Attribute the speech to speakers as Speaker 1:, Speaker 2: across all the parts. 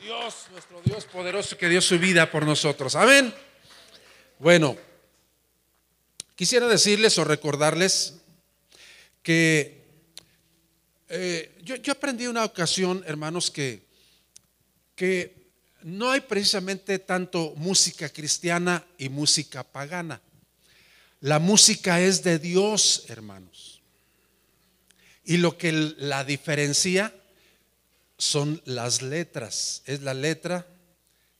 Speaker 1: Dios, nuestro Dios poderoso que dio su vida por nosotros. Amén. Bueno, quisiera decirles o recordarles que eh, yo, yo, aprendí una ocasión, hermanos, que, que no hay precisamente tanto música cristiana y música pagana. La música es de Dios, hermanos. Y lo que la diferencia son las letras, es la letra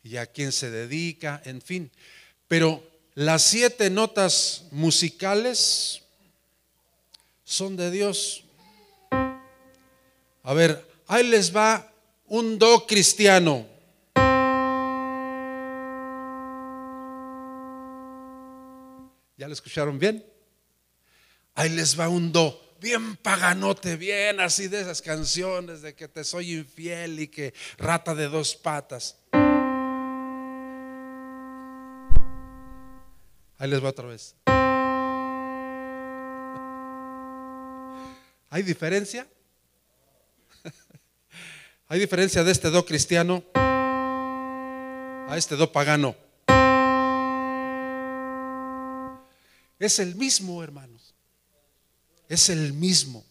Speaker 1: y a quién se dedica, en fin. Pero las siete notas musicales son de Dios. A ver, ahí les va un do cristiano. ¿Ya lo escucharon bien? Ahí les va un do bien paganote, bien así de esas canciones de que te soy infiel y que rata de dos patas. Ahí les va otra vez. ¿Hay diferencia? ¿Hay diferencia de este do cristiano a este do pagano? Es el mismo, hermanos es el mismo.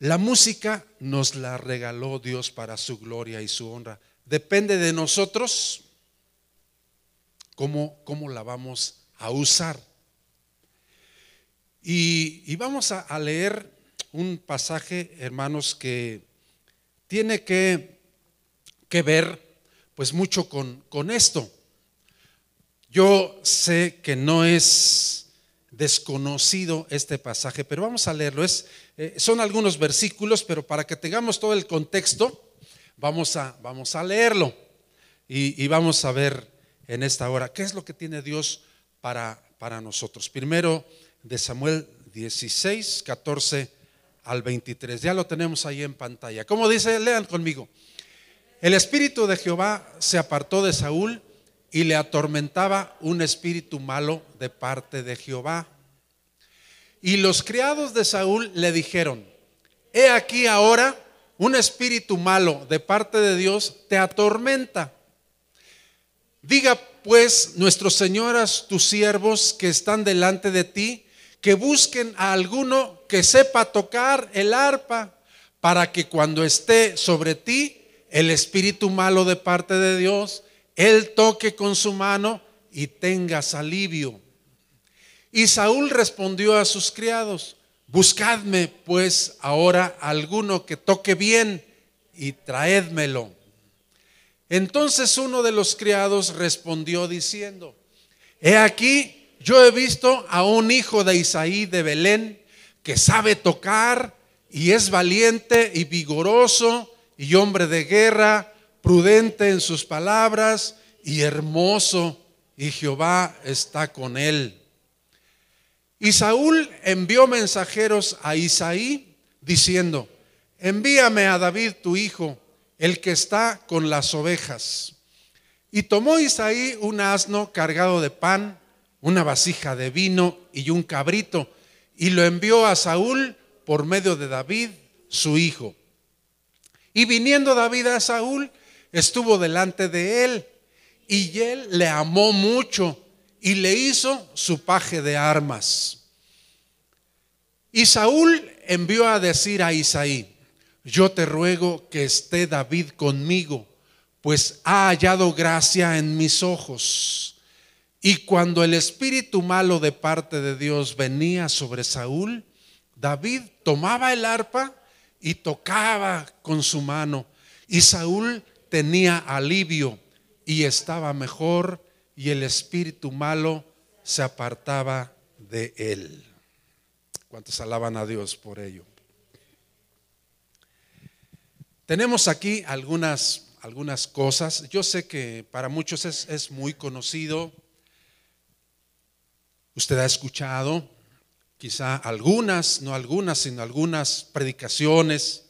Speaker 1: La música nos la regaló Dios para su gloria y su honra. Depende de nosotros cómo, cómo la vamos a usar. Y, vamos a, leer un pasaje, hermanos, que tiene que, que ver pues mucho con, con esto. Yo sé que no es desconocido este pasaje, pero vamos a leerlo. Eh, son algunos versículos, pero para que tengamos todo el contexto, vamos a, vamos a leerlo y, vamos a ver en esta hora qué es lo que tiene Dios para, para nosotros. Primero de Samuel 16, 14 al 23. Ya lo tenemos ahí en pantalla. Como dice? Lean conmigo. El espíritu de Jehová se apartó de Saúl y le atormentaba un espíritu malo de parte de Jehová. Y los criados de Saúl le dijeron, he aquí ahora un espíritu malo de parte de Dios te atormenta. Diga pues nuestros señoras, tus siervos que están delante de ti, que busquen a alguno que sepa tocar el arpa, para que cuando esté sobre ti el espíritu malo de parte de Dios, él toque con su mano y tengas alivio. Y Saúl respondió a sus criados, buscadme pues ahora alguno que toque bien y traédmelo. Entonces uno de los criados respondió diciendo, he aquí, yo he visto a un hijo de Isaí de Belén que sabe tocar y es valiente y vigoroso y hombre de guerra prudente en sus palabras y hermoso, y Jehová está con él. Y Saúl envió mensajeros a Isaí diciendo, envíame a David tu hijo, el que está con las ovejas. Y tomó Isaí un asno cargado de pan, una vasija de vino y un cabrito, y lo envió a Saúl por medio de David, su hijo. Y viniendo David a Saúl, estuvo delante de él y él le amó mucho y le hizo su paje de armas. Y Saúl envió a decir a Isaí, yo te ruego que esté David conmigo, pues ha hallado gracia en mis ojos. Y cuando el espíritu malo de parte de Dios venía sobre Saúl, David tomaba el arpa y tocaba con su mano. Y Saúl tenía alivio y estaba mejor y el espíritu malo se apartaba de él. ¿Cuántos alaban a Dios por ello? Tenemos aquí algunas, algunas cosas. Yo sé que para muchos es, es muy conocido. Usted ha escuchado quizá algunas, no algunas, sino algunas predicaciones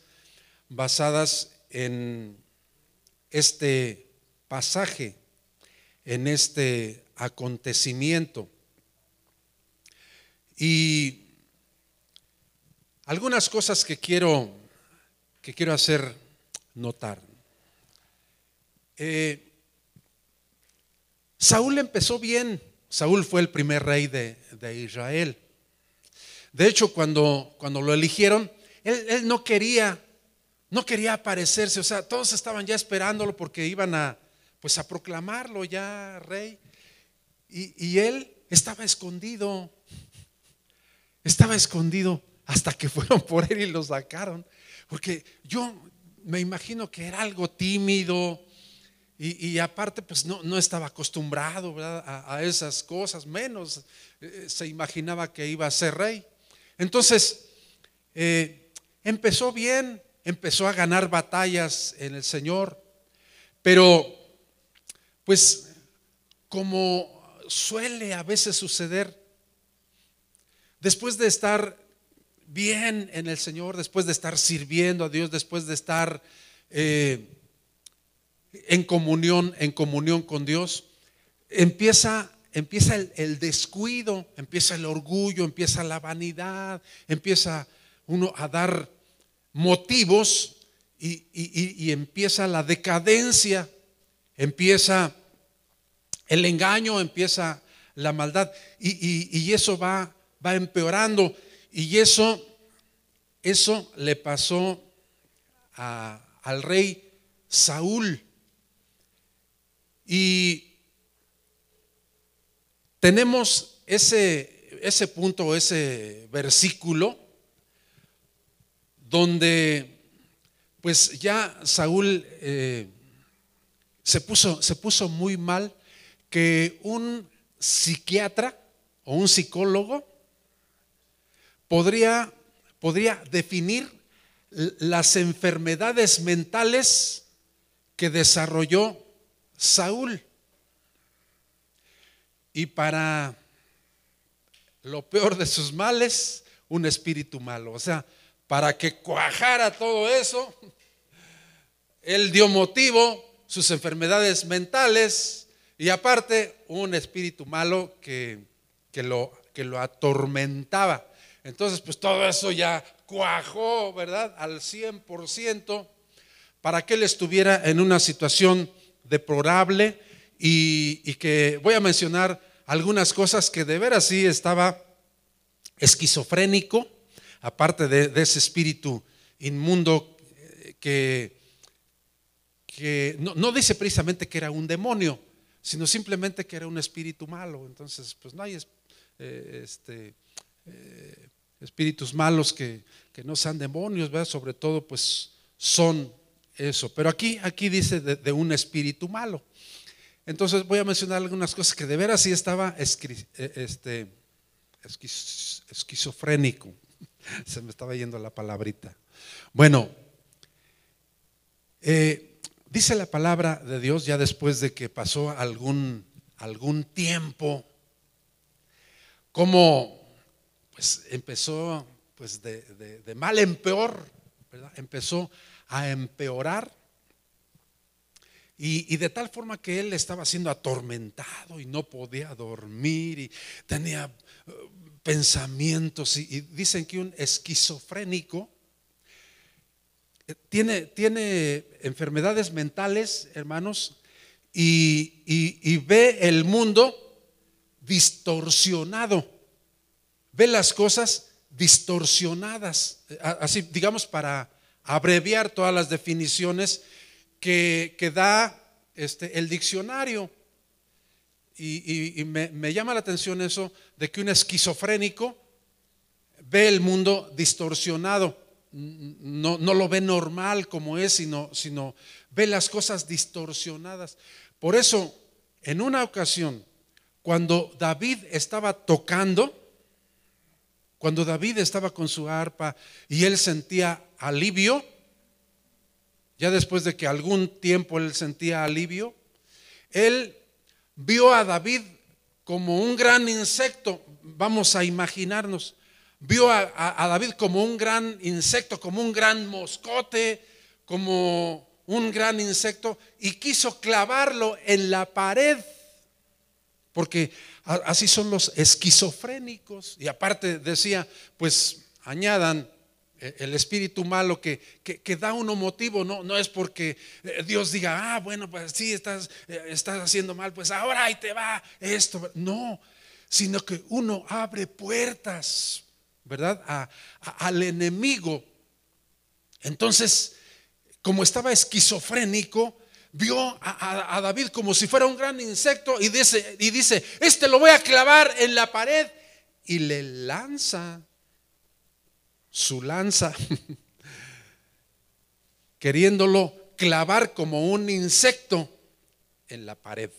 Speaker 1: basadas en este pasaje, en este acontecimiento. Y algunas cosas que quiero que quiero hacer notar. eh, Saúl empezó bien. Saúl fue el primer rey de, Israel. De hecho, cuando, cuando lo eligieron, él, él, no quería, no quería aparecerse. O sea, todos estaban ya esperándolo porque iban a, pues, a proclamarlo ya rey. Y, y él estaba escondido. Estaba escondido hasta que fueron por él y lo sacaron. Porque yo me imagino que era algo tímido y, aparte pues no, no, estaba acostumbrado a, esas cosas, menos eh, se imaginaba que iba a ser rey. Entonces, eh, empezó bien, empezó a ganar batallas en el Señor, pero pues como suele a veces suceder, después de estar bien en el Señor, después de estar sirviendo a Dios, después de estar eh, en comunión, en comunión con Dios, empieza, empieza el, descuido, empieza el orgullo, empieza la vanidad, empieza uno a dar motivos y, empieza la decadencia, empieza el engaño, empieza la maldad y, eso va, va empeorando. Y eso, eso le pasó al rey Saúl. Y tenemos ese, ese punto, ese versículo, donde pues ya Saúl eh, se, puso, se puso muy mal que un psiquiatra o un psicólogo podría, podría definir las enfermedades mentales que desarrolló Saúl. Y para lo peor de sus males, un espíritu malo. O sea, para que cuajara todo eso, él dio motivo, sus enfermedades mentales y aparte un espíritu malo que, que, lo, que lo atormentaba. Entonces, pues todo eso ya cuajó, ¿verdad? Al 100% para que él estuviera en una situación deplorable y, que voy a mencionar algunas cosas que de veras sí estaba esquizofrénico, aparte de, ese espíritu inmundo que, que no, dice precisamente que era un demonio, sino simplemente que era un espíritu malo. Entonces, pues no hay eh, este, eh, espíritus malos que, no sean demonios, ¿verdad? Sobre todo, pues son eso. Pero aquí, aquí dice de, un espíritu malo. Entonces voy a mencionar algunas cosas que de veras sí estaba eh, este, esquizofrénico. Se me estaba yendo la palabrita. Bueno, eh, dice la palabra de Dios ya después de que pasó algún, algún tiempo, como pues empezó pues de, mal en peor, empezó a empeorar. Y, de tal forma que él estaba siendo atormentado y no podía dormir y tenía uh, pensamientos. Y, dicen que un esquizofrénico eh, tiene, tiene enfermedades mentales, hermanos, y, y ve el mundo distorsionado ve las cosas distorsionadas, así digamos para abreviar todas las definiciones que, da este, el diccionario. Y, me, llama la atención eso de que un esquizofrénico ve el mundo distorsionado, no, no lo ve normal como es, sino, sino ve las cosas distorsionadas. Por eso, en una ocasión, cuando David estaba tocando, cuando David estaba con su arpa y él sentía alivio, ya después de que algún tiempo él sentía alivio, él vio a David como un gran insecto, vamos a imaginarnos, vio a, David como un gran insecto, como un gran moscote, como un gran insecto, y quiso clavarlo en la pared, porque Así son los esquizofrénicos. Y aparte decía, pues añadan el espíritu malo que, que, da uno motivo, no, no es porque eh, Dios diga, ah, bueno, pues sí, estás, eh, estás haciendo mal, pues ahora ahí te va esto. No, sino que uno abre puertas, ¿verdad? al enemigo. Entonces, como estaba esquizofrénico, vio a, David como si fuera un gran insecto y dice, y dice, este lo voy a clavar en la pared y le lanza su lanza, queriéndolo clavar como un insecto en la pared.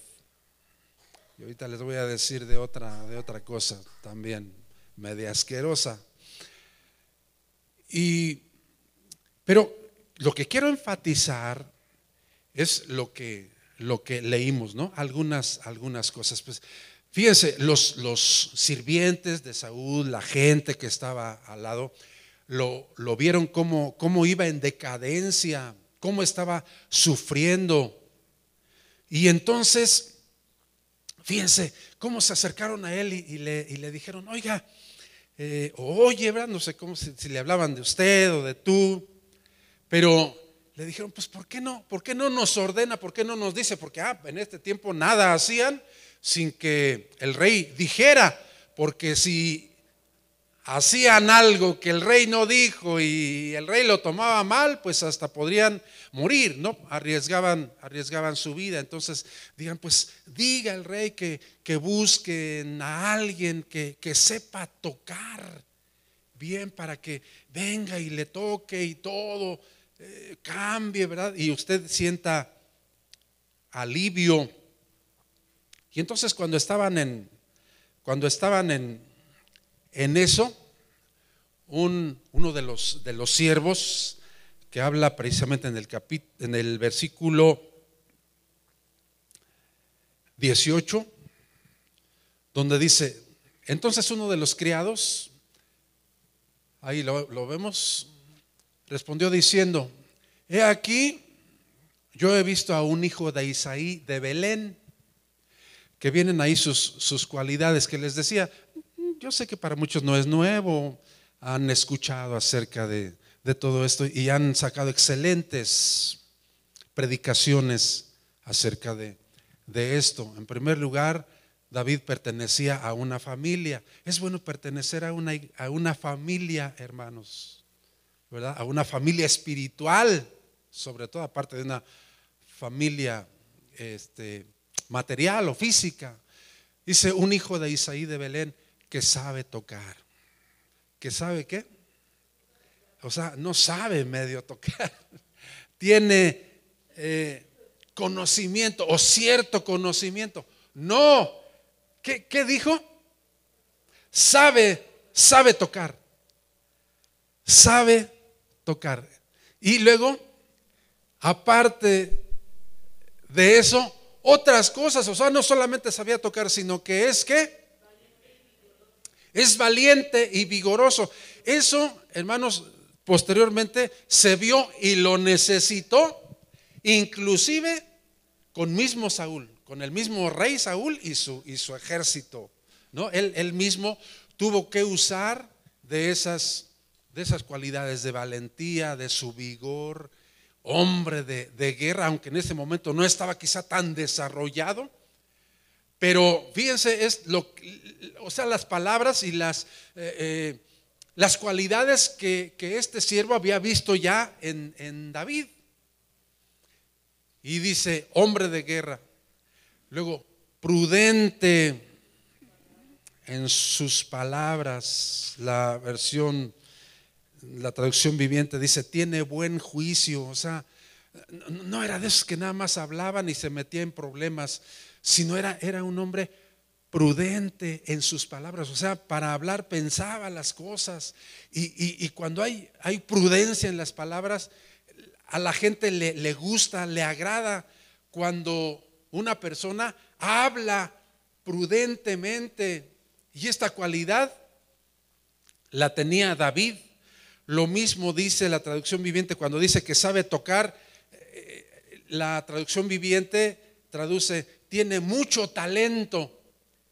Speaker 1: Y ahorita les voy a decir de otra, de otra cosa también, media asquerosa. Y, pero lo que quiero enfatizar es lo que, lo que leímos, ¿no? Algunas, algunas cosas. Pues fíjense, los, los sirvientes de Saúl, la gente que estaba al lado, lo, vieron cómo iba en decadencia, cómo estaba sufriendo. Y entonces, fíjense, cómo se acercaron a él y, le, y le, dijeron, oiga, eh, oye, no sé cómo si, le hablaban de usted o de tú, pero le dijeron, pues ¿por qué no? ¿Por qué no nos ordena? ¿Por qué no nos dice? Porque ah, en este tiempo nada hacían sin que el rey dijera, porque si hacían algo que el rey no dijo y el rey lo tomaba mal, pues hasta podrían morir, ¿no? Arriesgaban, arriesgaban su vida. Entonces digan, pues diga el rey que, que busquen a alguien que, que sepa tocar bien para que venga y le toque y todo eh, cambie, ¿verdad? Y usted sienta alivio. Y entonces cuando estaban en, cuando estaban en, en eso, uno de los, de los siervos que habla precisamente en el, en el versículo 18, donde dice, entonces uno de los criados, ahí lo, lo vemos, respondió diciendo, he aquí, yo he visto a un hijo de Isaí de Belén, que vienen ahí sus, sus cualidades que les decía, yo sé que para muchos no es nuevo, han escuchado acerca de, todo esto y han sacado excelentes predicaciones acerca de, esto. En primer lugar, David pertenecía a una familia. Es bueno pertenecer a una, a una familia, hermanos, ¿verdad? A una familia espiritual, sobre todo aparte de una familia este, material o física. Dice un hijo de Isaí de Belén que sabe tocar que sabe qué. O sea, no sabe medio tocar. Tiene eh, conocimiento o cierto conocimiento. No. ¿Qué, ¿Qué dijo? Sabe, sabe tocar. Sabe tocar. Y luego, aparte de eso, otras cosas. O sea, no solamente sabía tocar, sino que es que es valiente y vigoroso. Eso, hermanos, posteriormente se vio y lo necesitó, inclusive con mismo Saúl, con el mismo rey Saúl y su, ejército. ¿no? Él, mismo tuvo que usar de esas, de esas cualidades de valentía, de su vigor, hombre de guerra, aunque en ese momento no estaba quizá tan desarrollado pero fíjense, es lo, o sea, las palabras y las, eh, eh, las cualidades que, este siervo había visto ya en, en David. Y dice, hombre de guerra. Luego, prudente en sus palabras. La versión, la traducción viviente dice, tiene buen juicio. O sea, no era de esos que nada más hablaban y se metía en problemas sino era, era un hombre prudente en sus palabras, o sea, para hablar pensaba las cosas. Y, cuando hay, hay, prudencia en las palabras, a la gente le, le gusta, le agrada cuando una persona habla prudentemente. Y esta cualidad la tenía David. Lo mismo dice la traducción viviente cuando dice que sabe tocar, eh, la traducción viviente traduce tiene mucho talento,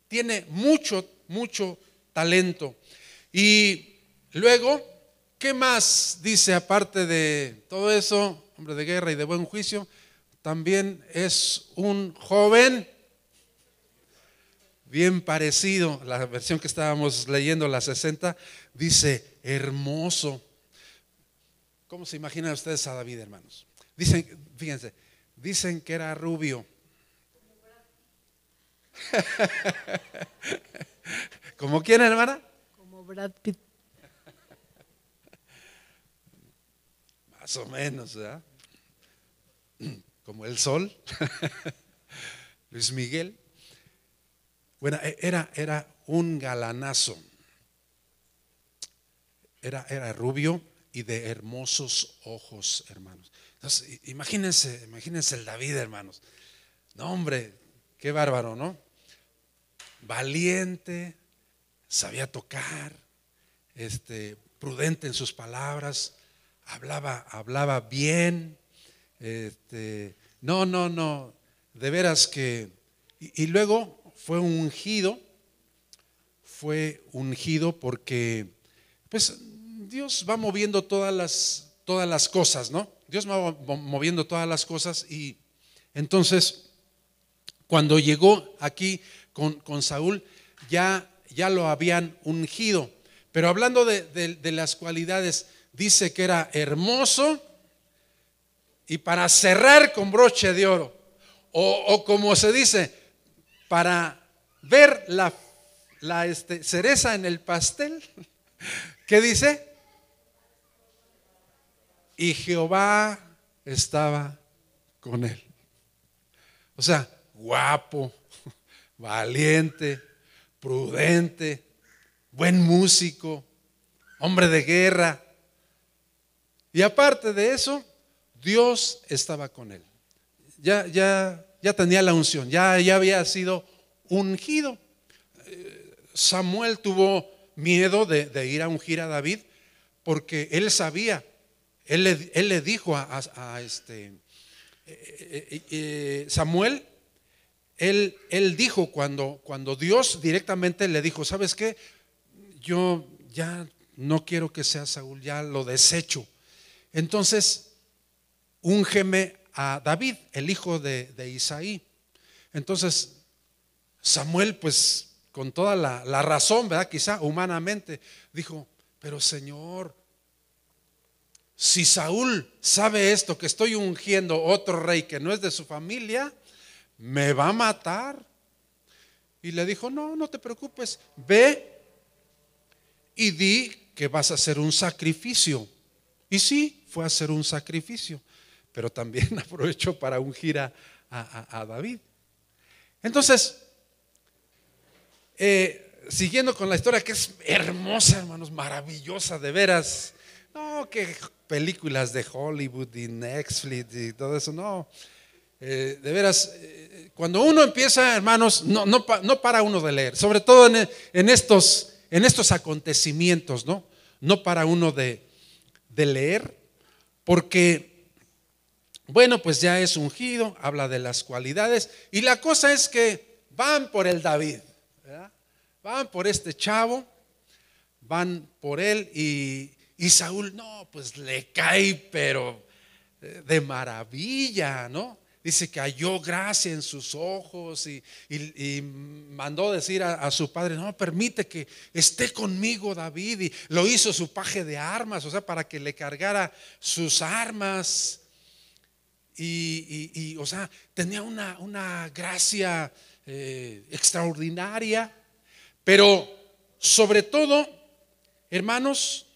Speaker 1: tiene mucho, mucho talento. Y luego ¿Qué más dice aparte de todo eso, hombre de guerra y de buen juicio? También es un joven bien parecido. La versión que estábamos leyendo, la 60, dice hermoso. ¿Cómo se imaginan ustedes a David, hermanos? Dicen, fíjense, dicen que era rubio. ¿Como quién, hermana?
Speaker 2: Como Brad Pitt.
Speaker 1: Más o menos, ¿verdad? Como el sol. Luis Miguel. Bueno, e, era, era un galanazo. Era, era rubio y de hermosos ojos, hermanos. Entonces, imagínense, imagínense el David, hermanos. No, hombre, qué bárbaro, ¿no? Valiente, sabía tocar, este, prudente en sus palabras, hablaba, hablaba bien. Este, no, no, no, de veras que. Y, luego fue ungido, fue ungido porque, pues, Dios va moviendo todas las, todas las cosas, ¿no? Dios va moviendo todas las cosas y entonces, cuando llegó aquí con, Saúl, ya ya lo habían ungido. Pero hablando de, las cualidades, dice que era hermoso y para cerrar con broche de oro. O, como se dice, para ver la, la este, cereza en el pastel. ¿Qué dice? Y Jehová estaba con él. O sea, guapo, valiente, prudente, buen músico, hombre de guerra. Y aparte de eso, Dios estaba con él. Ya, ya, ya tenía la unción, ya, ya había sido ungido. Eh, Samuel tuvo miedo de, ir a ungir a David porque él sabía, él le, dijo a, este eh, eh, Samuel, él, él dijo cuando, cuando Dios directamente le dijo, ¿sabes qué? Yo ya no quiero que sea Saúl, ya lo desecho. Entonces, úngeme a David, el hijo de, Isaí. Entonces, Samuel, pues con toda la, la, razón, ¿verdad? Quizá humanamente, dijo, pero Señor, si Saúl sabe esto, que estoy ungiendo otro rey que no es de su familia, me va a matar. Y le dijo, no, no te preocupes, ve y di que vas a hacer un sacrificio. Y sí, fue a hacer un sacrificio, pero también aprovechó para ungir a, a, David. Entonces, eh, siguiendo con la historia que es hermosa, hermanos, maravillosa, de veras. No, que películas de Hollywood y Netflix y todo eso, no. Eh, de veras, eh, cuando uno empieza, hermanos, no, no, no, para uno de leer, sobre todo en, estos, en estos acontecimientos, ¿no? No para uno de, de leer, porque, bueno, pues ya es ungido, habla de las cualidades, y la cosa es que van por el David, van por este chavo, van por él, y, y Saúl, no, pues le cae, pero eh, de maravilla, ¿no? Dice que halló gracia en sus ojos y, mandó decir a, su padre, no, permite que esté conmigo David. Y lo hizo su paje de armas, o sea, para que le cargara sus armas. Y, o sea, tenía una, una gracia eh, extraordinaria. Pero sobre todo, hermanos,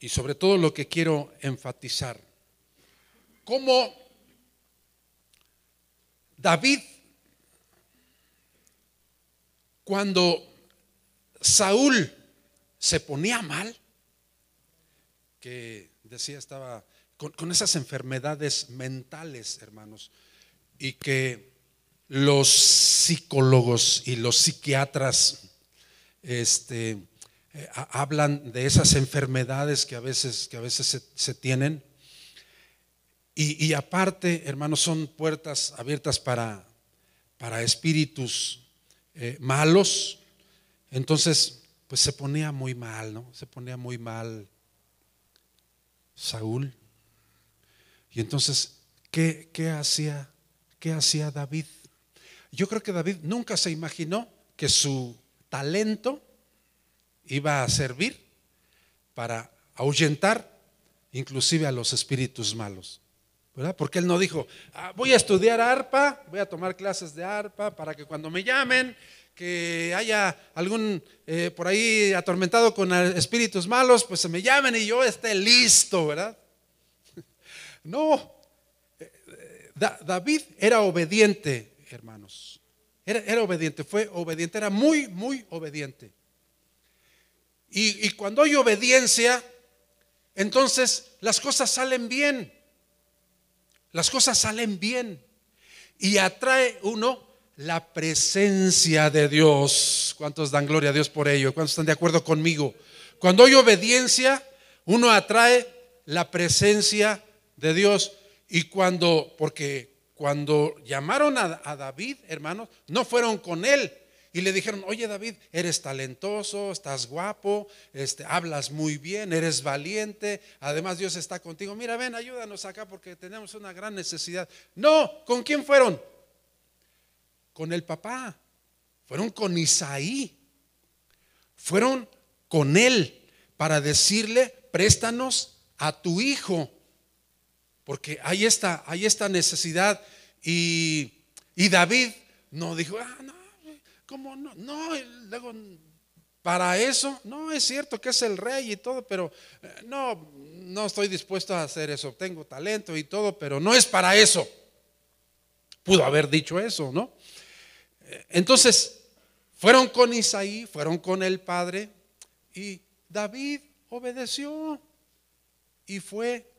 Speaker 1: y sobre todo lo que quiero enfatizar, cómo David, cuando Saúl se ponía mal, que decía estaba con, esas enfermedades mentales, hermanos, y que los psicólogos y los psiquiatras este, eh, hablan de esas enfermedades que a veces, que a veces se tienen. Y, aparte, hermanos, son puertas abiertas para, para espíritus eh, malos. Entonces, pues se ponía muy mal, ¿no? Se ponía muy mal Saúl. Y entonces, ¿qué, qué hacía? ¿Qué hacía David? Yo creo que David nunca se imaginó que su talento iba a servir para ahuyentar inclusive a los espíritus malos. Porque él no dijo, ah, voy a estudiar arpa, voy a tomar clases de arpa para que cuando me llamen, que haya algún eh, por ahí atormentado con espíritus malos, pues se me llamen y yo esté listo, ¿verdad? No, David era obediente, hermanos. Era, obediente, fue obediente, era muy, muy obediente. Y cuando hay obediencia, entonces las cosas salen bien. Las cosas salen bien. Y atrae uno la presencia de Dios. ¿Cuántos dan gloria a Dios por ello? ¿Cuántos están de acuerdo conmigo? Cuando hay obediencia, uno atrae la presencia de Dios. Y cuando, porque cuando llamaron a, a David, hermanos, no fueron con él, y le dijeron, oye David, eres talentoso, estás guapo, este, hablas muy bien, eres valiente, además Dios está contigo. Mira, ven, ayúdanos acá porque tenemos una gran necesidad. No, ¿con quién fueron? Con el papá. Fueron con Isaí. Fueron con él para decirle, préstanos a tu hijo. Porque hay esta, hay esta necesidad. Y, y David no dijo, ah, no, ¿Cómo no? No, luego, para eso, no es cierto que es el rey y todo, pero eh, no, no estoy dispuesto a hacer eso. Tengo talento y todo, pero no es para eso. Pudo haber dicho eso, ¿no? Eh, entonces, fueron con Isaí, fueron con el padre y David obedeció y fue.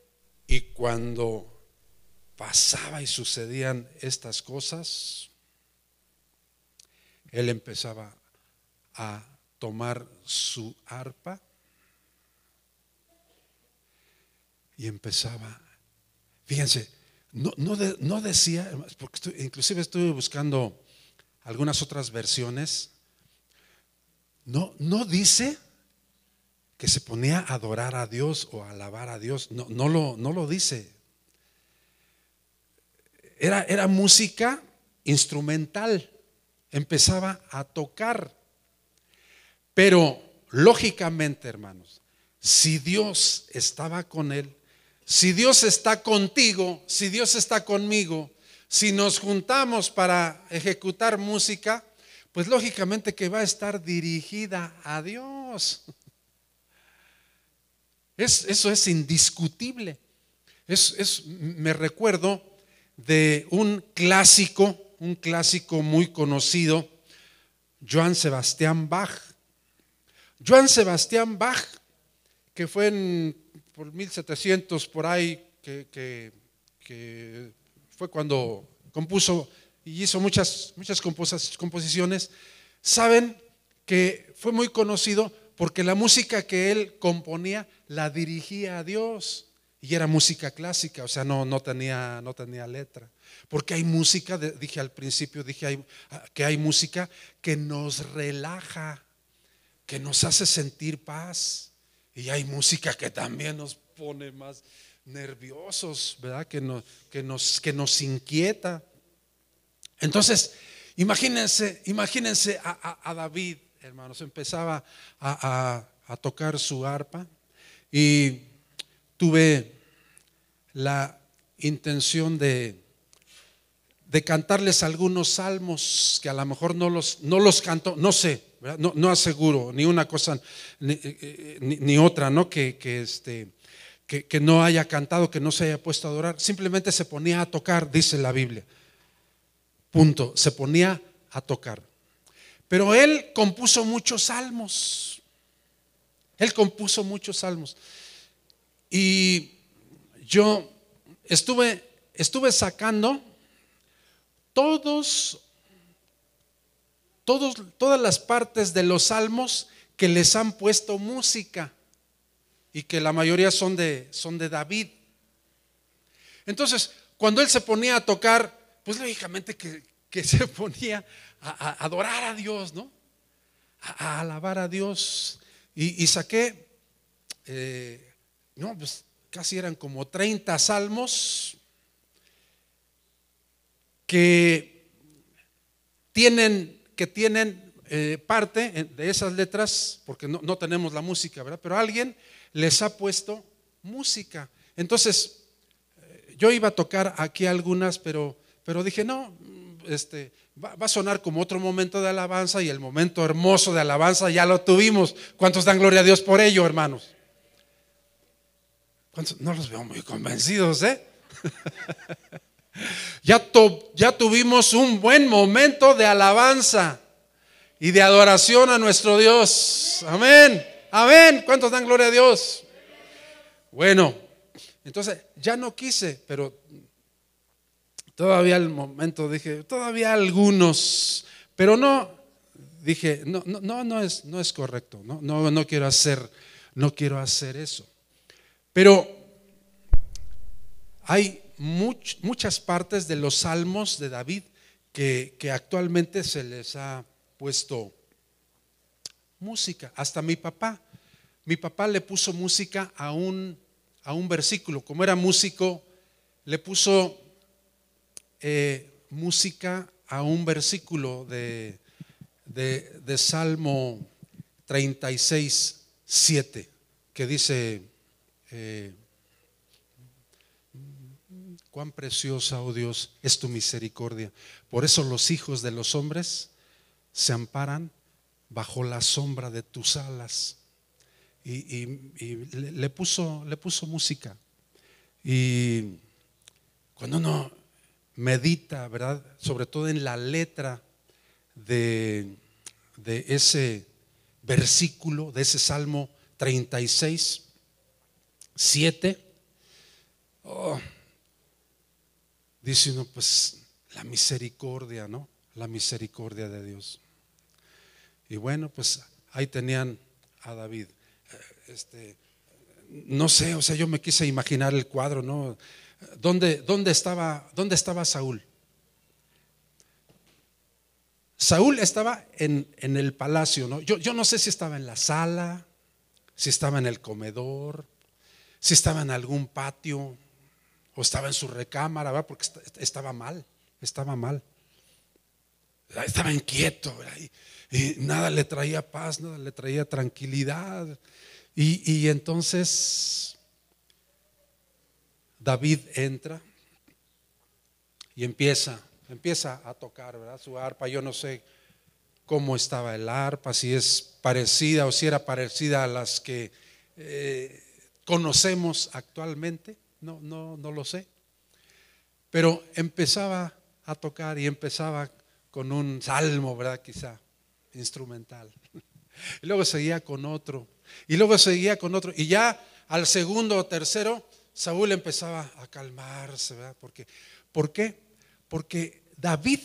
Speaker 1: Y cuando pasaba y sucedían estas cosas, él empezaba a tomar su arpa y empezaba, fíjense, no, no, decía, porque inclusive estuve buscando algunas otras versiones, no, no dice que se ponía a adorar a Dios o a alabar a Dios, no, no, lo, no lo dice. Era, era música instrumental empezaba a tocar. Pero lógicamente, hermanos, si Dios estaba con él, si Dios está contigo, si Dios está conmigo, si nos juntamos para ejecutar música, pues lógicamente que va a estar dirigida a Dios. Es, eso es indiscutible. Es, es, me recuerdo de un clásico un clásico muy conocido, Joan Sebastián Bach. Joan Sebastián Bach, que fue en, por 1700 por ahí, que, fue cuando compuso y hizo muchas, muchas composiciones, saben que fue muy conocido porque la música que él componía la dirigía a Dios y era música clásica, o sea, no, no, tenía, no tenía letra. Porque hay música, dije al principio, dije ah, que hay música que nos relaja, que nos hace sentir paz. Y hay música que también nos pone más nerviosos, ¿verdad? Que nos, que nos, que nos inquieta. Entonces, imagínense, imagínense a, David, hermanos, empezaba a, a tocar su arpa y tuve la intención de de cantarles algunos salmos que a lo mejor no los, no los canto, no sé, no, no, aseguro ni una cosa ni, eh, ni, otra, ¿no? Que, que, este, que, que no haya cantado, que no se haya puesto a adorar, simplemente se ponía a tocar, dice la Biblia. Punto, se ponía a tocar. Pero él compuso muchos salmos. Él compuso muchos salmos. Y yo estuve, estuve sacando todos, todas las partes de los salmos que les han puesto música y que la mayoría son de, David. Entonces, cuando él se ponía a tocar, pues lógicamente que, se ponía a, adorar a Dios, ¿no? a, alabar a Dios. Y, saqué, eh, no, pues casi eran como 30 salmos que tienen, que tienen eh, parte de esas letras, porque no, no tenemos la música, ¿verdad? Pero alguien les ha puesto música. Entonces, eh, yo iba a tocar aquí algunas, pero, pero dije, no, este, va, a sonar como otro momento de alabanza y el momento hermoso de alabanza ya lo tuvimos. ¿Cuántos dan gloria a Dios por ello, hermanos? No los veo muy convencidos, ¿eh? ya, ya tuvimos un buen momento de alabanza y de adoración a nuestro Dios. Amén. Amén. ¿Cuántos dan gloria a Dios? Bueno, entonces ya no quise, pero Todavía al momento dije, todavía algunos, pero no, dije, no, no, no, no es, no es correcto, no, no, no quiero hacer, no quiero hacer eso. Pero hay muchas partes de los salmos de David que, actualmente se les ha puesto música. Hasta mi papá, mi papá le puso música a un, a un versículo. Como era músico, le puso eh, música a un versículo de, de, Salmo 36, 7, que dice, eh, cuán preciosa, oh Dios, es tu misericordia. Por eso los hijos de los hombres se amparan bajo la sombra de tus alas. Y, le, puso, le puso música. Y cuando uno medita, ¿verdad? Sobre todo en la letra de, de ese versículo, de ese Salmo 36, 7. Dice uno, pues la misericordia, ¿no? La misericordia de Dios. Y bueno, pues ahí tenían a David. Eh, este, no sé, o sea, yo me quise imaginar el cuadro, ¿no? ¿Dónde, estaba, dónde estaba Saúl? Saúl estaba en, el palacio, ¿no? Yo, yo, no sé si estaba en la sala, si estaba en el comedor, si estaba en algún patio o estaba en su recámara, ¿verdad? Porque estaba mal, estaba mal. Estaba inquieto, Y, nada le traía paz, nada le traía tranquilidad. Y, entonces David entra y empieza, empieza a tocar. Su arpa. Yo no sé cómo estaba el arpa, si es parecida o si era parecida a las que eh, conocemos actualmente. No, no, no lo sé. Pero empezaba a tocar y empezaba con un salmo, ¿verdad? Quizá instrumental. Y luego seguía con otro. Y luego seguía con otro. Y ya al segundo o tercero Saúl empezaba a calmarse, ¿verdad? ¿Por qué? Porque David,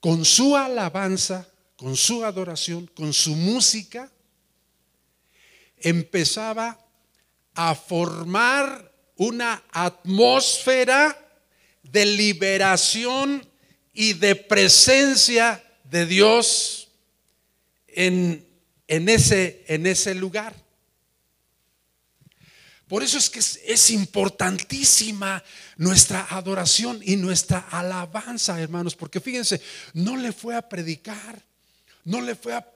Speaker 1: con su alabanza, con su adoración, con su música, empezaba a formar una atmósfera de liberación y de presencia de Dios en, en, ese, en ese lugar. Por eso es que es, importantísima nuestra adoración y nuestra alabanza, hermanos, porque fíjense, no le fue a predicar, no le fue a,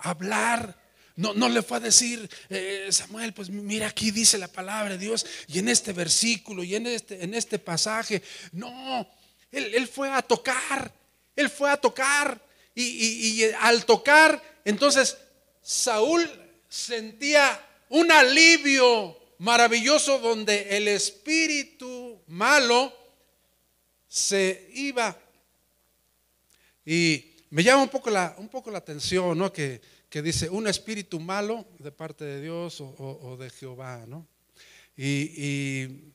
Speaker 1: hablar, no, no, le fue a decir, eh, Samuel, pues mira aquí dice la palabra de Dios y en este versículo y en este, en este pasaje. No, él, fue a tocar, él fue a tocar y al tocar, entonces Saúl sentía un alivio maravilloso donde el espíritu malo se iba. Y me llama un poco la, un poco la atención, ¿no? Que, dice un espíritu malo de parte de Dios o, de Jehová, ¿no? Y,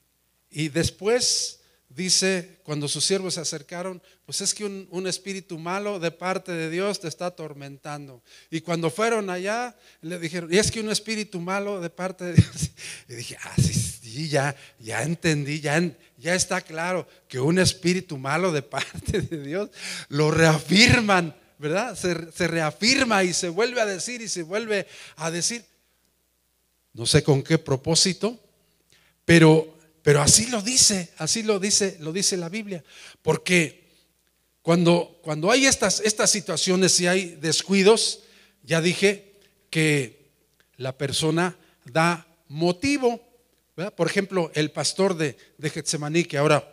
Speaker 1: y después dice, cuando sus siervos se acercaron, pues es que un, espíritu malo de parte de Dios te está atormentando. Y cuando fueron allá, le dijeron, y es que un espíritu malo de parte de Dios. Y dije, ah, sí, ya, ya entendí, ya, ya está claro que un espíritu malo de parte de Dios lo reafirman, ¿verdad? Se, se reafirma y se vuelve a decir y se vuelve a decir. No sé con qué propósito, pero, pero así lo dice, así lo dice, lo dice la Biblia. Porque cuando, cuando hay estas, estas situaciones y hay descuidos, ya dije que la persona da motivo. Por ejemplo, el pastor de, de Getsemaní, que ahora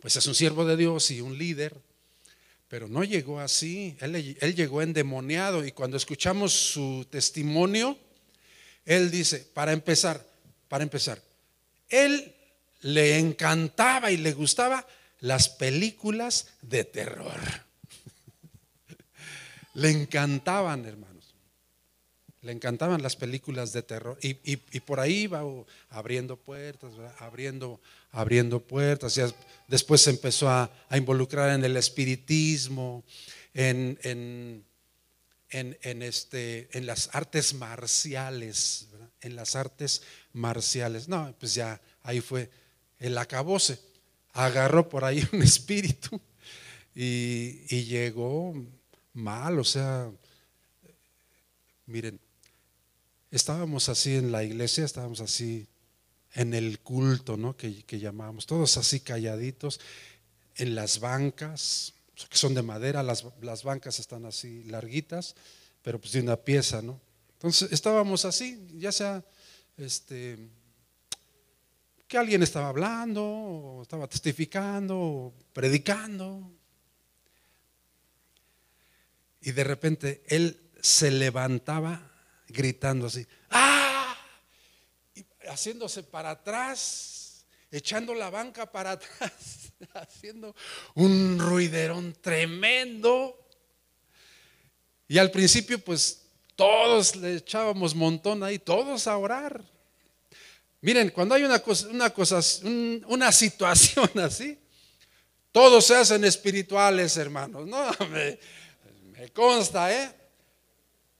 Speaker 1: pues es un siervo de Dios y un líder, pero no llegó así, él, él, llegó endemoniado y cuando escuchamos su testimonio, él dice, para empezar, para empezar, él le encantaba y le gustaba las películas de terror. le encantaban, hermanos. Le encantaban las películas de terror. Y, por ahí iba abriendo puertas, abriendo, abriendo puertas. después se empezó a, involucrar en el espiritismo, en, en, en, este, en las artes marciales, en las artes marciales. No, pues ya ahí fue el acabose. Agarró por ahí un espíritu y, y llegó mal, o sea, miren, estábamos así en la iglesia, estábamos así en el culto, ¿no? Que, que llamábamos, todos así calladitos, en las bancas, que son de madera, las, las, bancas están así larguitas, pero pues de una pieza, ¿no? Entonces estábamos así, ya sea, este, que alguien estaba hablando, o estaba testificando, o predicando, y de repente él se levantaba gritando así, ¡ah! haciéndose para atrás, echando la banca para atrás, haciendo un ruiderón tremendo. Y al principio, pues todos le echábamos montón ahí, todos a orar. Miren, cuando hay una una, cosa, una situación así, todos se hacen espirituales, hermanos. No, me, me consta, ¿eh?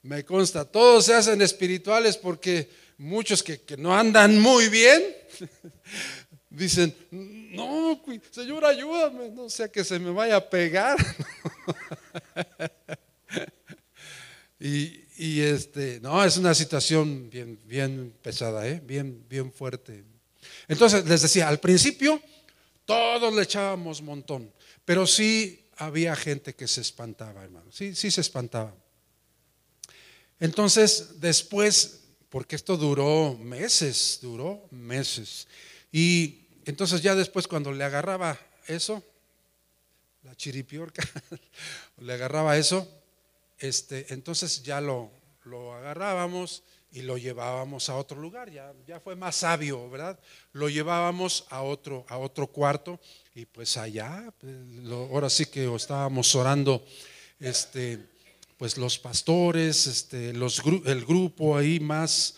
Speaker 1: Me consta, todos se hacen espirituales porque muchos que, no andan muy bien dicen, no, Señor, ayúdame, no sea que se me vaya a pegar. y, y, este, no, es una situación bien, bien pesada, ¿eh? bien, bien fuerte. Entonces, les decía, al principio todos le echábamos montón, pero sí había gente que se espantaba, hermano. Sí, sí se espantaba. Entonces, después, porque esto duró meses, duró meses. Y entonces ya después cuando le agarraba eso, la chiripiorca, le agarraba eso, este, entonces ya lo, agarrábamos y lo llevábamos a otro lugar, ya, fue más sabio, ¿verdad? Lo llevábamos a otro, cuarto y pues allá, pues, ahora sí que estábamos orando, este, pues los pastores, este, el grupo ahí más,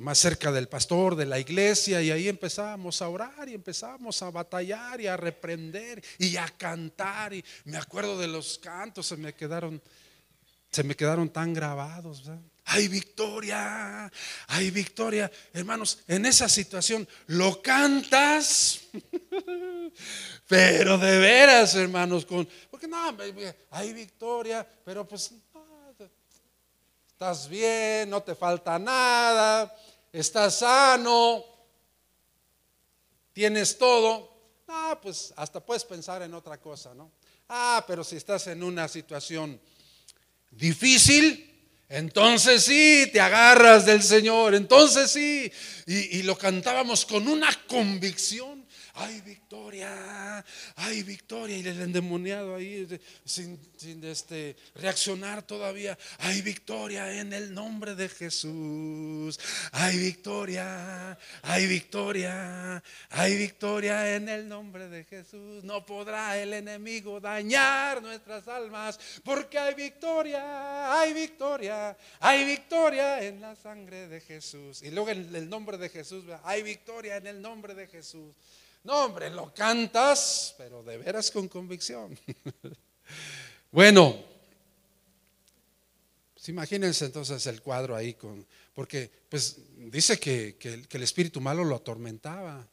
Speaker 1: más cerca del pastor, de la iglesia, y ahí empezábamos a orar y empezábamos a batallar y a reprender y a cantar. Y me acuerdo de los cantos, se me quedaron, se me quedaron tan grabados. Hay victoria, hay victoria. Hermanos, en esa situación lo cantas, pero de veras, hermanos, con, porque no, hay victoria, pero pues estás bien, no te falta nada, estás sano, tienes todo. Ah, pues hasta puedes pensar en otra cosa, ¿no? Ah, pero si estás en una situación difícil, entonces sí, te agarras del Señor, entonces sí. Y, lo cantábamos con una convicción hay victoria, hay victoria. Y el endemoniado ahí sin, este, reaccionar todavía, hay victoria en el nombre de Jesús. Hay victoria, hay victoria, hay victoria en el nombre de Jesús. No podrá el enemigo dañar nuestras almas porque hay victoria, hay victoria, hay victoria en la sangre de Jesús. Y luego en el nombre de Jesús, hay victoria en el nombre de Jesús. No, hombre, lo cantas, pero de veras con convicción. bueno, pues imagínense entonces el cuadro ahí con, porque pues dice que, que, el espíritu malo lo atormentaba.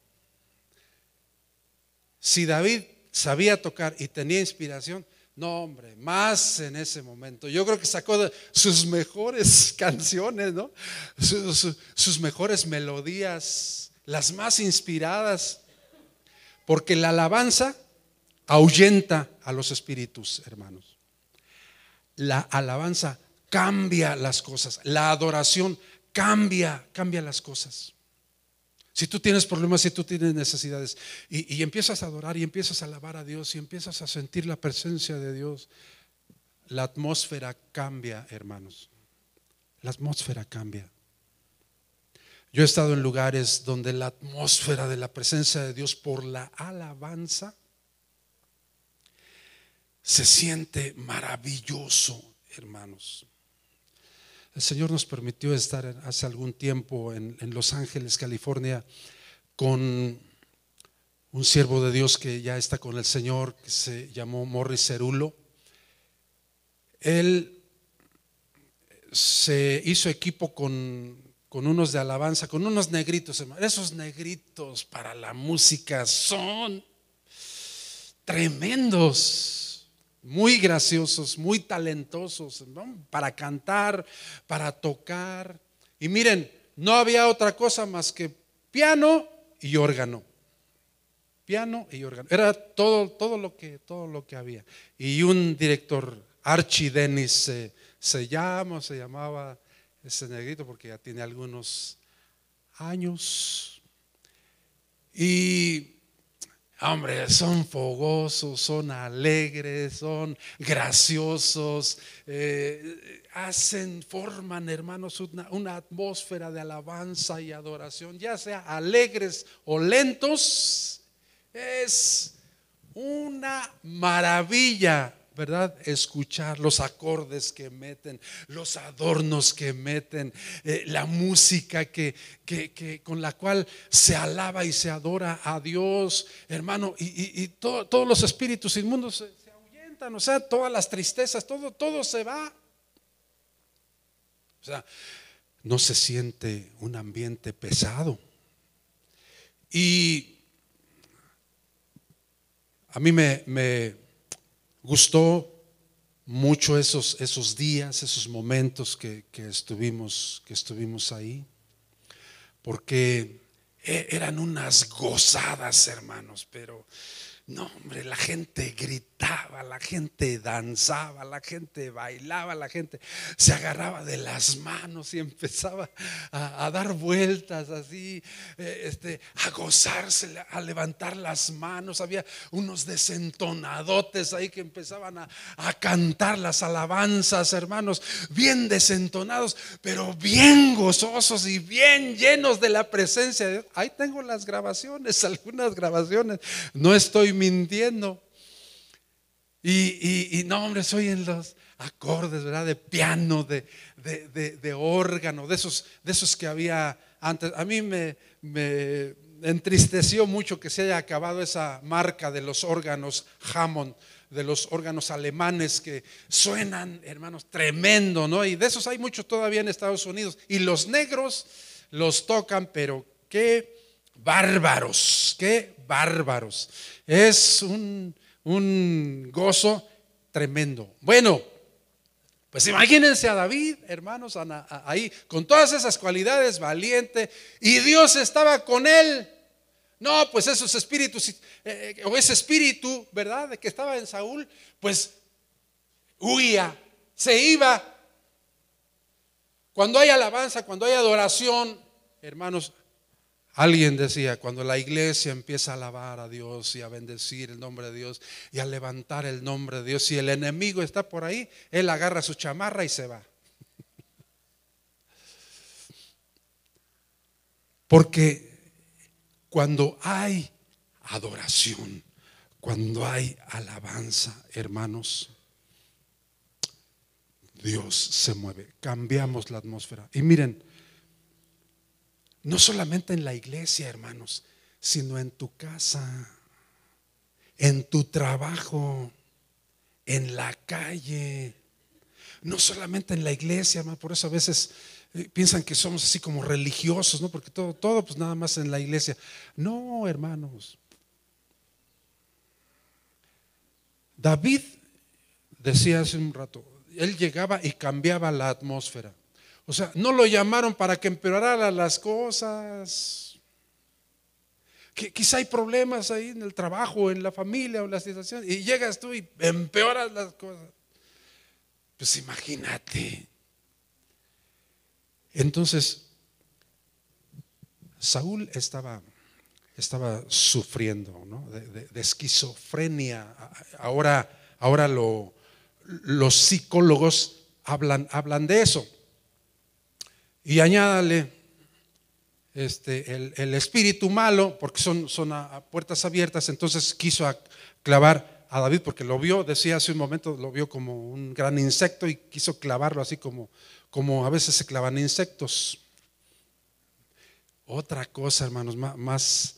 Speaker 1: Si David sabía tocar y tenía inspiración, No, hombre, más en ese momento. Yo creo que sacó sus mejores canciones, ¿no? sus mejores melodías, las más inspiradas. Porque la alabanza ahuyenta a los espíritus, hermanos. La alabanza cambia las cosas. La adoración cambia, cambia las cosas. Si tú tienes problemas, si tú tienes necesidades y, empiezas a adorar y empiezas a alabar a Dios y empiezas a sentir la presencia de Dios, la atmósfera cambia, hermanos. La atmósfera cambia. Yo he estado en lugares donde la atmósfera de la presencia de Dios por la alabanza se siente maravilloso, hermanos. El Señor nos permitió estar hace algún tiempo en, Los Ángeles, California, con un siervo de Dios que ya está con el Señor, que se llamó Morris Cerulo. Él se hizo equipo con, con unos de alabanza, con unos negritos. Esos negritos para la música son tremendos muy graciosos, muy talentosos para cantar, para tocar. Y miren, no había otra cosa más que piano y órgano. Piano y órgano. Era todo, todo, lo, que, todo lo que había. Y un director, Archie Dennis, se llama, se llamaba ese negrito porque ya tiene algunos años. Y Hombre, son fogosos, son alegres, son graciosos, eh, hacen, forman, hermanos, una, atmósfera de alabanza y adoración, ya sea alegres o lentos, es una maravilla ¿verdad? Escuchar los acordes que meten, los adornos que meten, eh, la música que, con la cual se alaba y se adora a Dios, hermano, y, todos los espíritus inmundos se, se, ahuyentan, o sea, todas las tristezas, todo, todo se va. O sea, no se siente un ambiente pesado. Y a mí me gustó mucho esos, esos días, esos momentos que, estuvimos, que estuvimos ahí, porque e, eran unas gozadas, hermanos, pero no, hombre, la gente gritaba, la gente danzaba, la gente bailaba, la gente se agarraba de las manos y empezaba a, dar vueltas así, eh, este, a gozarse, a levantar las manos. Había unos desentonadotes ahí que empezaban a, a cantar las alabanzas, hermanos, bien desentonados, pero bien gozosos y bien llenos de la presencia de Dios. Ahí tengo las grabaciones, algunas grabaciones. No estoy mintiendo. Y, no, hombre, soy en los acordes, ¿verdad? De piano, de, de, órgano, de esos, de esos que había antes. A mí me, me entristeció mucho que se haya acabado esa marca de los órganos Hammond, de los órganos alemanes que suenan, hermanos, tremendo, ¿no? Y de esos hay muchos todavía en Estados Unidos. Y los negros los tocan, pero qué bárbaros, qué bárbaros. Es un, gozo tremendo. Bueno, pues imagínense a David, hermanos, ahí, con todas esas cualidades, valiente, y Dios estaba con él. No, pues esos espíritus, eh, o ese espíritu, ¿verdad?, que estaba en Saúl, pues huía, se iba. Cuando hay alabanza, cuando hay adoración, hermanos, Alguien decía, cuando la iglesia empieza a alabar a Dios y a bendecir el nombre de Dios y a levantar el nombre de Dios, si el enemigo está por ahí, él agarra su chamarra y se va. Porque cuando hay adoración, cuando hay alabanza, hermanos, Dios se mueve, cambiamos la atmósfera. Y miren, no solamente en la iglesia, hermanos, sino en tu casa, en tu trabajo, en la calle. No solamente en la iglesia, por eso a veces eh, piensan que somos así como religiosos, ¿no? Porque todo, todo, pues nada más en la iglesia. No, hermanos. David decía hace un rato, él llegaba y cambiaba la atmósfera. O sea, no lo llamaron para que empeorara las cosas. quizá hay problemas ahí en el trabajo, en la familia o en la situación, y llegas tú y empeoras las cosas. Pues imagínate. Entonces, Saúl estaba, estaba sufriendo de, esquizofrenia. Ahora, ahora lo, los psicólogos hablan, hablan de eso. Y añádale este, el, espíritu malo, porque son, son puertas abiertas, entonces quiso clavar a David porque lo vio, decía hace un momento, lo vio como un gran insecto y quiso clavarlo así como, como a veces se clavan insectos. Otra cosa, hermanos, más,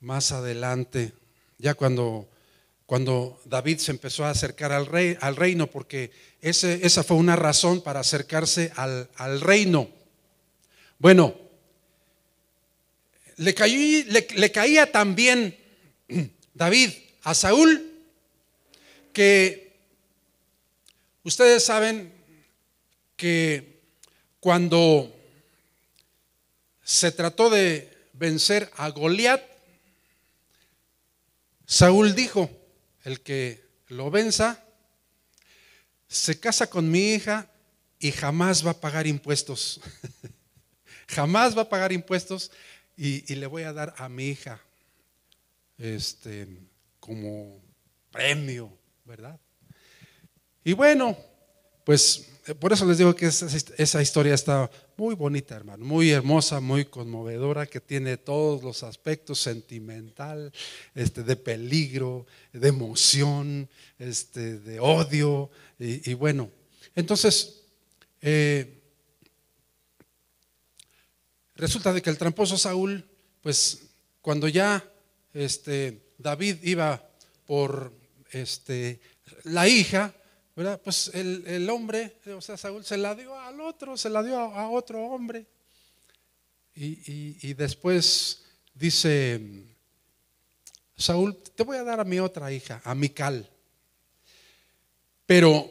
Speaker 1: más adelante, ya cuando, cuando David se empezó a acercar al, rey, al reino, porque ese, esa fue una razón para acercarse al, al reino. Bueno, le, le, caía también David a Saúl que ustedes saben que cuando se trató de vencer a Goliat, Saúl dijo, el que lo venza, se casa con mi hija y jamás va a pagar impuestos. jamás va a pagar impuestos y, y, le voy a dar a mi hija este, como premio ¿verdad? Y bueno, pues eh, por eso les digo que esa, historia está muy bonita, hermano, muy hermosa, muy conmovedora, que tiene todos los aspectos sentimental, este, de peligro, de emoción, este, de odio, y, bueno, entonces eh, resulta de que el tramposo Saúl, pues cuando ya este, David iba por este, la hija. Pues el, hombre, o sea, Saúl se la dio al otro, se la dio a, otro hombre. Y, después dice Saúl, te voy a dar a mi otra hija, a Mical. Pero,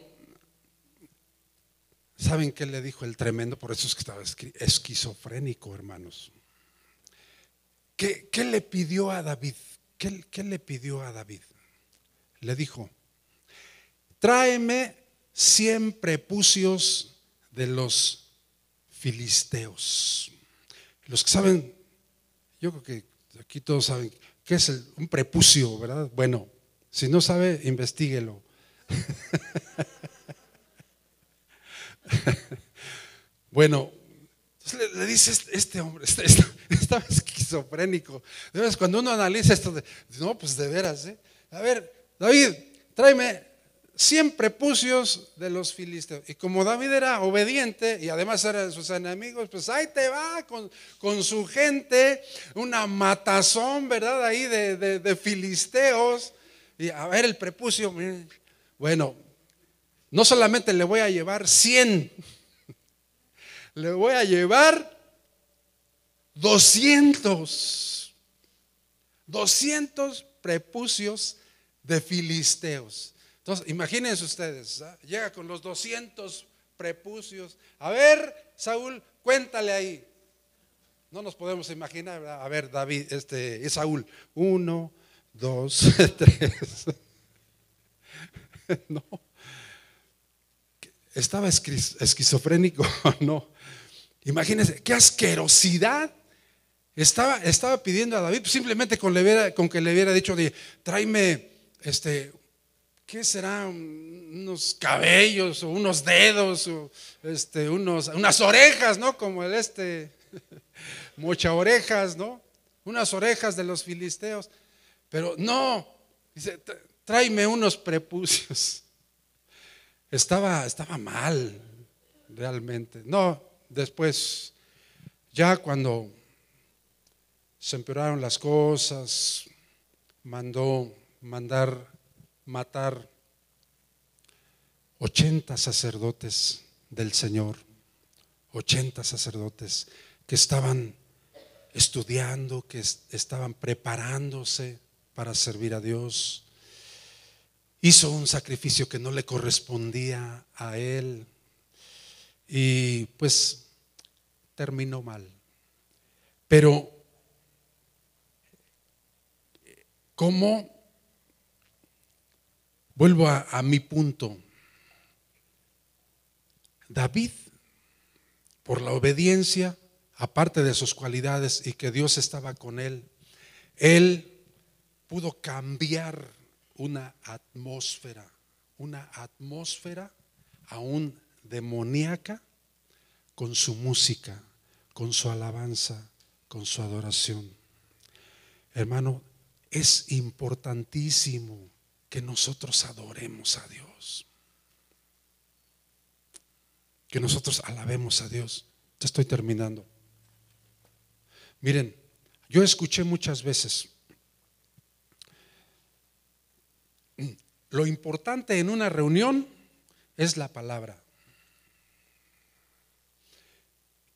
Speaker 1: ¿saben qué le dijo el tremendo? Por eso es que estaba esquizofrénico, hermanos. ¿Qué, le pidió a David? ¿Qué le pidió a David? le dijo, tráeme cien prepucios de los filisteos. Los que saben, yo creo que aquí todos saben qué es un prepucio, ¿verdad? Bueno, si no sabe, investiguelo. bueno, le, dice este, este hombre, este, este, estaba esquizofrénico. Cuando uno analiza esto, de, no, pues de veras, ¿eh? A ver, David, tráeme 100 prepucios de los filisteos. Y como David era obediente y además era de sus enemigos, pues ahí te va con, su gente, una matazón, ¿verdad? Ahí de, filisteos. Y a ver el prepucio. Bueno, no solamente le voy a llevar 100, le voy a llevar 200. 200 prepucios de filisteos. Entonces, imagínense ustedes, ¿ah? llega con los 200 prepucios. A ver, Saúl, cuéntale ahí. No nos podemos imaginar, a ver, David, este, es Saúl. Uno, dos, tres. no. ¿Estaba esquizofrénico no? Imagínense, qué asquerosidad. Estaba, estaba pidiendo a David, simplemente con, con que le hubiera dicho, de, tráeme este, ¿qué será? Unos cabellos o unos dedos o este, unos, unas orejas, ¿no? Como el este, muchas orejas, ¿no? Unas orejas de los filisteos. Pero no, dice, tráeme unos prepucios. Estaba, estaba mal, realmente. No, después, ya cuando se empeoraron las cosas, mandó mandar matar 80 sacerdotes del Señor, 80 sacerdotes que estaban estudiando, que estaban preparándose para servir a Dios. Hizo un sacrificio que no le correspondía a él y pues terminó mal. Pero, ¿cómo? Vuelvo a, a mi punto. David, por la obediencia, aparte de sus cualidades y que Dios estaba con él, él pudo cambiar una atmósfera, una atmósfera aún demoníaca con su música, con su alabanza, con su adoración. Hermano, es importantísimo que nosotros adoremos a Dios. Que nosotros alabemos a Dios. Ya estoy terminando. Miren, yo escuché muchas veces, lo importante en una reunión es la palabra.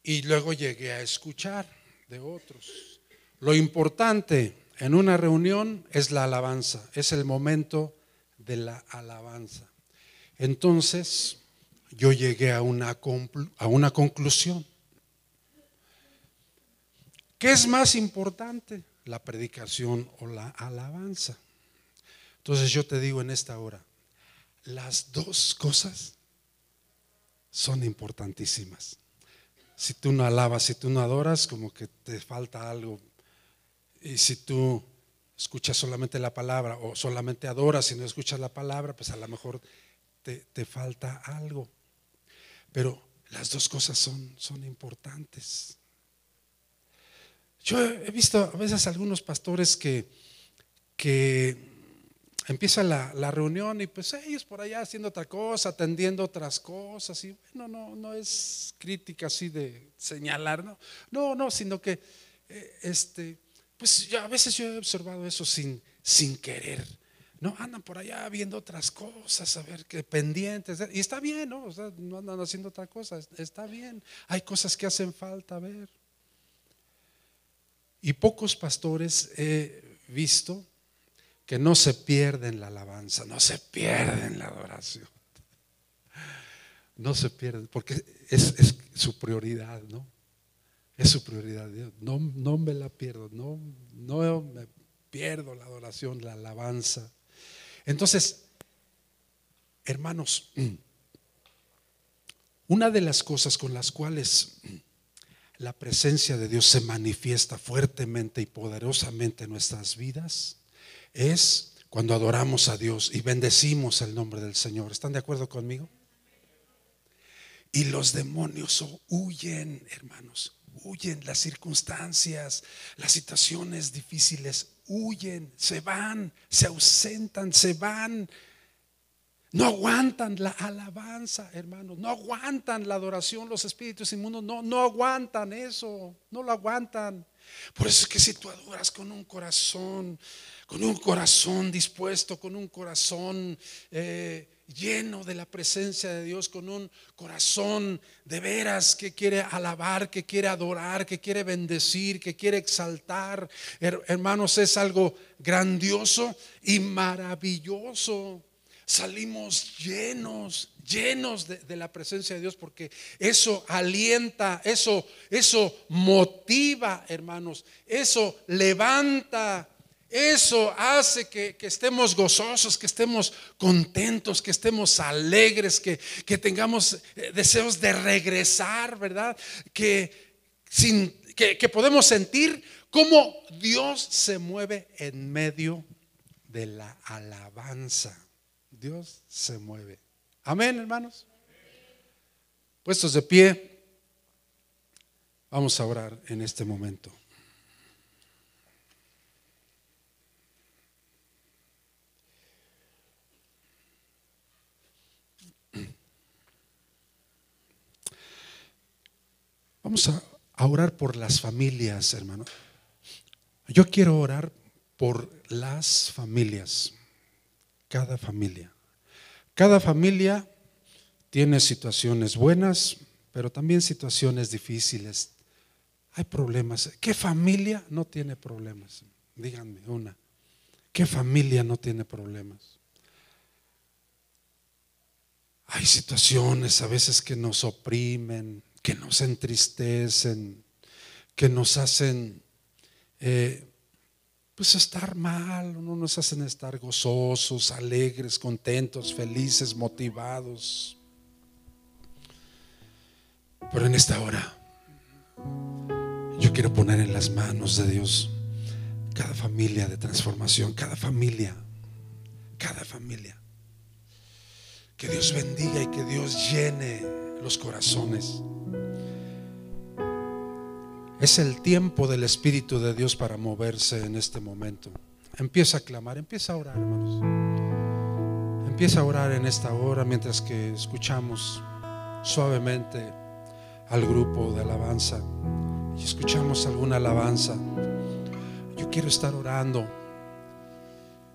Speaker 1: Y luego llegué a escuchar de otros. Lo importante en una reunión es la alabanza, es el momento de la alabanza. Entonces yo llegué a una, a una conclusión. ¿Qué es más importante? ¿La predicación o la alabanza? Entonces yo te digo en esta hora, las dos cosas son importantísimas. Si tú no alabas, si tú no adoras, como que te falta algo. Y si tú escuchas solamente la palabra o solamente adoras y no escuchas la palabra, pues a lo mejor te, te falta algo. Pero las dos cosas son, son importantes. Yo he visto a veces algunos pastores que, que empieza la, reunión y pues ellos por allá haciendo otra cosa, atendiendo otras cosas. Y bueno, no, no es crítica así de señalar, no, no, no sino que eh, este, pues yo, a veces yo he observado eso sin, sin querer. No, andan por allá viendo otras cosas, a ver qué pendientes. Y está bien, ¿no? no andan haciendo otra cosa, está bien. Hay cosas que hacen falta ver. Y pocos pastores he visto que no se pierden la alabanza, no se pierden la adoración. No se pierden, porque es, su prioridad, ¿no? Es su prioridad. No, no me la pierdo, no, no me pierdo la adoración, la alabanza. Entonces, hermanos, una de las cosas con las cuales la presencia de Dios se manifiesta fuertemente y poderosamente en nuestras vidas es cuando adoramos a Dios y bendecimos el nombre del Señor. ¿Están de acuerdo conmigo? Y los demonios huyen, hermanos, huyen las circunstancias, las situaciones difíciles, huyen, se van, se ausentan, se van no aguantan la alabanza, hermanos. No aguantan la adoración, los espíritus inmundos. No, no aguantan eso. No lo aguantan. Por eso es que si tú adoras con un corazón, con un corazón dispuesto, con un corazón eh, lleno de la presencia de Dios, con un corazón de veras que quiere alabar, que quiere adorar, que quiere bendecir, que quiere exaltar, hermanos, es algo grandioso y maravilloso. Salimos llenos, llenos de, la presencia de Dios, porque eso alienta, eso, eso motiva, hermanos, eso levanta, eso hace que, estemos gozosos, que estemos contentos, que estemos alegres, que, tengamos eh, deseos de regresar, ¿verdad? Que, sin, que, que podemos sentir cómo Dios se mueve en medio de la alabanza. Dios se mueve. Amén, hermanos. Puestos de pie, vamos a orar en este momento. Vamos a, orar por las familias, hermano. Yo quiero orar por las familias, cada familia. Cada familia tiene situaciones buenas, pero también situaciones difíciles. Hay problemas. ¿Qué familia no tiene problemas? Díganme una. ¿Qué familia no tiene problemas? Hay situaciones a veces que nos oprimen, que nos entristecen, que nos hacen eh, pues estar mal, no nos hacen estar gozosos, alegres, contentos, felices, motivados. Pero en esta hora yo quiero poner en las manos de Dios cada familia de transformación, cada familia, cada familia. Que Dios bendiga y que Dios llene los corazones. Es el tiempo del Espíritu de Dios para moverse en este momento. Empieza a clamar, empieza a orar, hermanos. Empieza a orar en esta hora mientras que escuchamos suavemente al grupo de alabanza y escuchamos alguna alabanza. Yo quiero estar orando.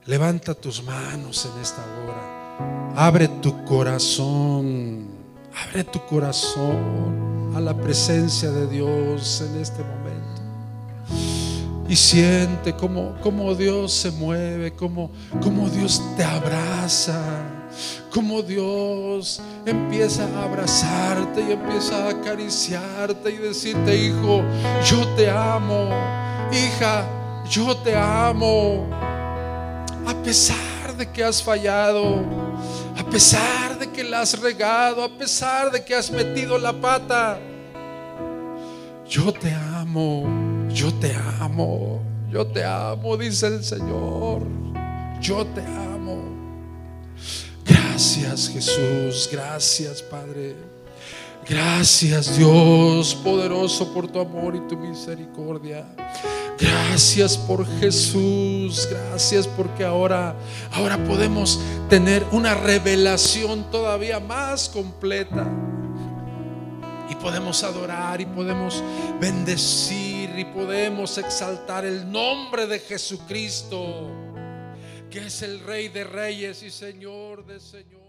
Speaker 1: Levanta tus manos en esta hora. Abre tu corazón. Abre tu corazón a la presencia de Dios en este momento. Y siente cómo, cómo Dios se mueve, cómo, cómo Dios te abraza, cómo Dios empieza a abrazarte y empieza a acariciarte y decirte, hijo, yo te amo, hija, yo te amo, a pesar de que has fallado, a pesar de que la has regado, a pesar de que has metido la pata. Yo te amo, yo te amo, yo te amo, dice el Señor. Yo te amo. Gracias Jesús, gracias Padre. Gracias Dios poderoso por tu amor y tu misericordia. Gracias por Jesús, gracias porque ahora ahora podemos tener una revelación todavía más completa. Y podemos adorar y podemos bendecir y podemos exaltar el nombre de Jesucristo, que es el Rey de Reyes y Señor de Señores.